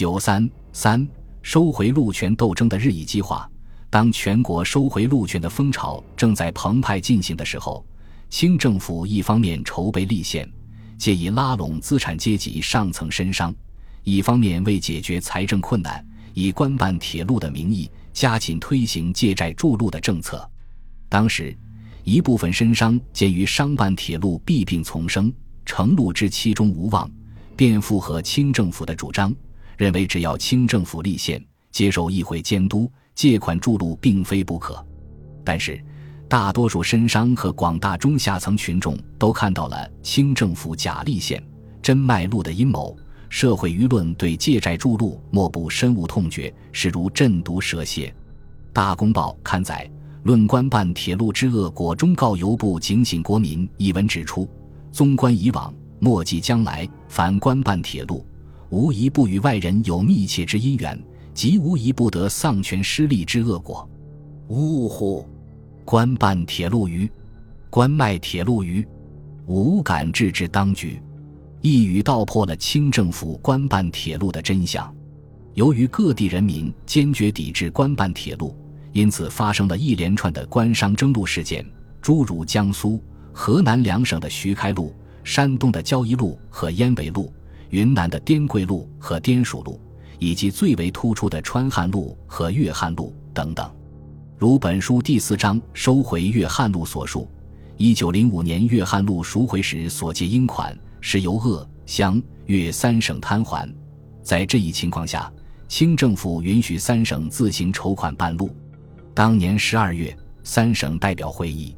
九三三收回路权斗争的日益激化。当全国收回路权的风潮正在澎湃进行的时候，清政府一方面筹备立宪，借以拉拢资产阶级上层绅商；一方面为解决财政困难，以官办铁路的名义加紧推行借债筑路的政策。当时，一部分绅商鉴于商办铁路弊病丛生，承路之期中无望，便附和清政府的主张，认为只要清政府立宪，接受议会监督。借款筑路并非不可，但是大多数绅商和广大中下层群众都看到了清政府假立宪、真卖路的阴谋，社会舆论对借债筑路莫不深恶痛绝，视如震毒蛇蝎。《大公报》刊载《论官办铁路之恶果》忠告邮部警醒国民一文指出：纵观以往，莫及将来，凡官办铁路，无一不与外人有密切之因缘。即无一不得丧权失利之恶果，呜呼！官办铁路于，官卖铁路于，无敢制止当局，一语道破了清政府官办铁路的真相。由于各地人民坚决抵制官办铁路，因此发生了一连串的官商争路事件，诸如江苏、河南两省的徐开路、山东的交谊路和燕尾路、云南的滇桂路和滇蜀路。以及最为突出的川汉路和粤汉路等等，如本书第四章收回粤汉路所述，一九零五年粤汉路赎回时所借应款是由鄂、湘、粤三省摊还。在这一情况下，清政府允许三省自行筹款办路。当年十二月，三省代表会议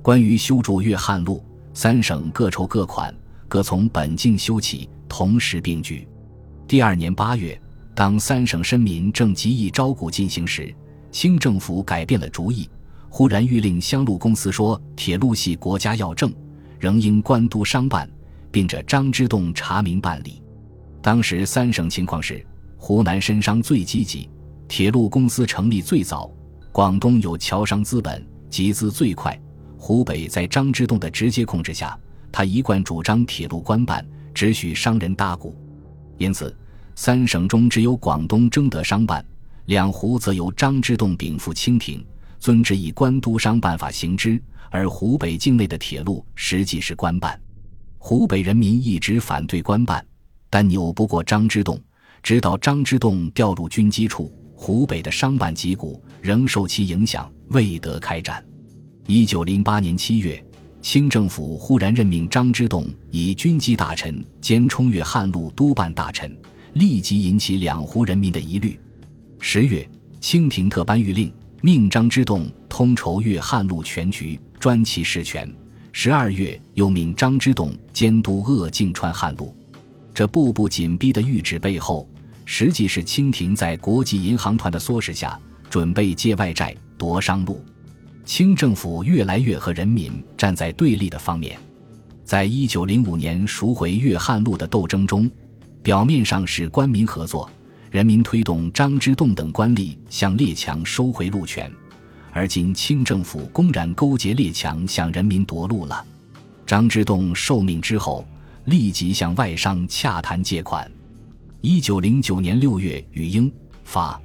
关于修筑粤汉路，三省各筹各款，各从本境修起，同时并举。第二年八月。当三省绅民正急意招股进行时，清政府改变了主意，忽然谕令乡路公司说：“铁路系国家要政，仍应官督商办，并着张之洞查明办理。”当时三省情况是：湖南绅商最积极，铁路公司成立最早；广东有侨商资本，集资最快；湖北在张之洞的直接控制下，他一贯主张铁路官办，只许商人搭股，因此。三省中只有广东征得商办，两湖则由张之洞禀赋清廷，遵旨以官督商办法行之。而湖北境内的铁路实际是官办，湖北人民一直反对官办，但扭不过张之洞。直到张之洞调入军机处，湖北的商办集股仍受其影响，未得开展。一九零八年七月，清政府忽然任命张之洞以军机大臣兼冲越汉路督办大臣。立即引起两湖人民的疑虑。十月，清廷特颁谕令，命张之洞通筹粤汉路全局，专其事权。十二月，又命张之洞监督鄂境川汉路。这步步紧逼的谕旨背后，实际是清廷在国际银行团的唆使下，准备借外债夺商路。清政府越来越和人民站在对立的方面。在一九零五年赎回粤汉路的斗争中。表面上是官民合作，人民推动张之洞等官吏向列强收回路权，而今清政府公然勾结列强向人民夺路了。张之洞受命之后，立即向外商洽谈借款。一九零九年六月，与英、法、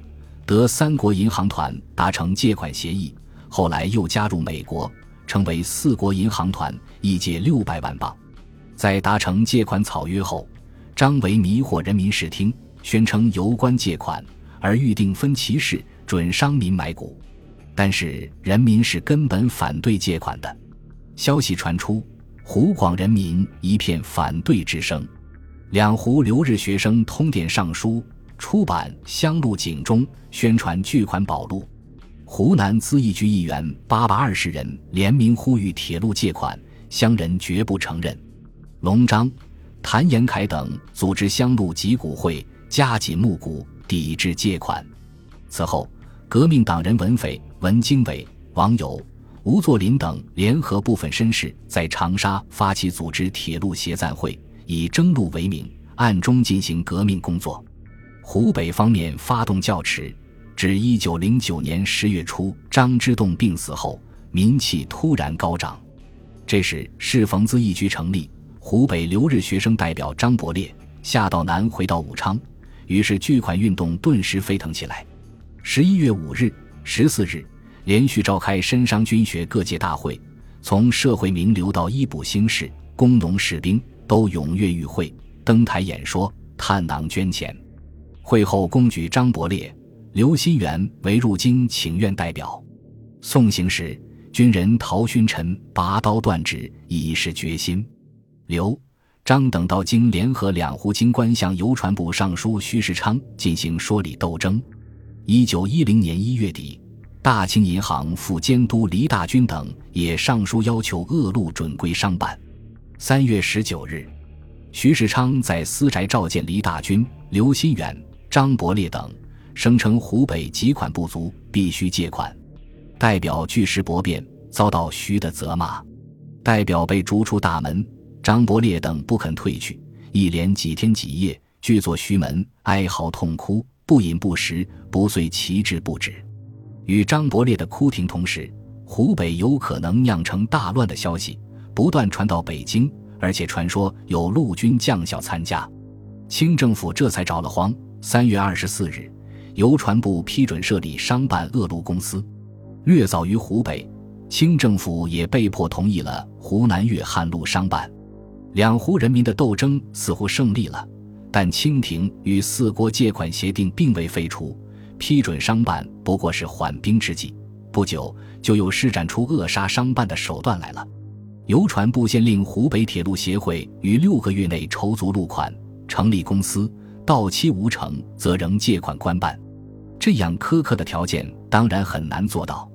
德三国银行团达成借款协议，后来又加入美国，成为四国银行团，一借六百万镑。在达成借款草约后。张维迷惑人民视听，宣称由官借款，而预定分期式准商民买股，但是人民是根本反对借款的。消息传出，湖广人民一片反对之声。两湖留日学生通电上书，出版《乡路警钟》，宣传巨款宝路。湖南资义局议员八百二十人联名呼吁铁路借款，乡人绝不承认。龙章。谭延闿等组织乡路集股会，加紧募股，抵制借款。此后，革命党人文斐、文经纬、王友、吴作霖等联合部分绅士，在长沙发起组织铁路协赞会，以征路为名，暗中进行革命工作。湖北方面发动教迟，至一九零九年十月初，张之洞病死后，民气突然高涨。这时，适逢资义局成立。湖北留日学生代表张伯烈、夏道南回到武昌，于是巨款运动顿时飞腾起来。十一月五日、十四日，连续召开申商军学各界大会，从社会名流到医补兴士、工农士兵都踊跃与会，登台演说、探囊捐钱。会后，公举张伯烈、刘心元为入京请愿代表。送行时，军人陶勋臣拔刀断指，以示决心。刘、张等到京联合两湖京官向邮传部尚书徐世昌进行说理斗争。一九一零年一月底，大清银行副监督黎大军等也上书要求恶路准归商办。三月十九日，徐世昌在私宅召见黎大军、刘心远、张伯烈等，声称湖北给款不足，必须借款。代表据实驳辩，遭到徐的责骂，代表被逐出大门。张伯烈等不肯退去，一连几天几夜，聚坐徐门，哀嚎痛哭。不饮不食，不遂其志不止。与张伯烈的哭停同时，湖北有可能酿成大乱的消息不断传到北京，而且传说有陆军将校参加。清政府这才着了慌。三月二十四日，邮传部批准设立商办恶路公司。略早于湖北，清政府也被迫同意了湖南粤汉路商办。两湖人民的斗争似乎胜利了。但清廷与四国借款协定并未废除，批准商办不过是缓兵之计。不久，就又施展出扼杀商办的手段来了。邮传部先令湖北铁路协会于六个月内筹足路款，成立公司，到期无成则仍借款官办。这样苛刻的条件当然很难做到。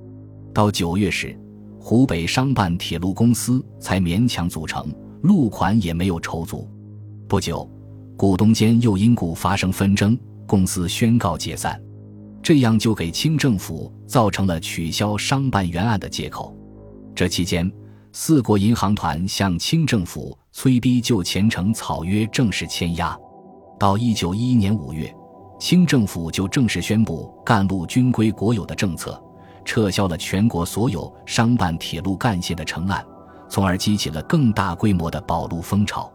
到九月时，湖北商办铁路公司才勉强组成，路款也没有筹足。不久。股东间又因故发生纷争，公司宣告解散，这样就给清政府造成了取消商办原案的借口。这期间，四国银行团向清政府催逼就前程草约正式签押。到一九一一年五月，清政府就正式宣布干路均归国有的政策，撤销了全国所有商办铁路干线的成案，从而激起了更大规模的保路风潮。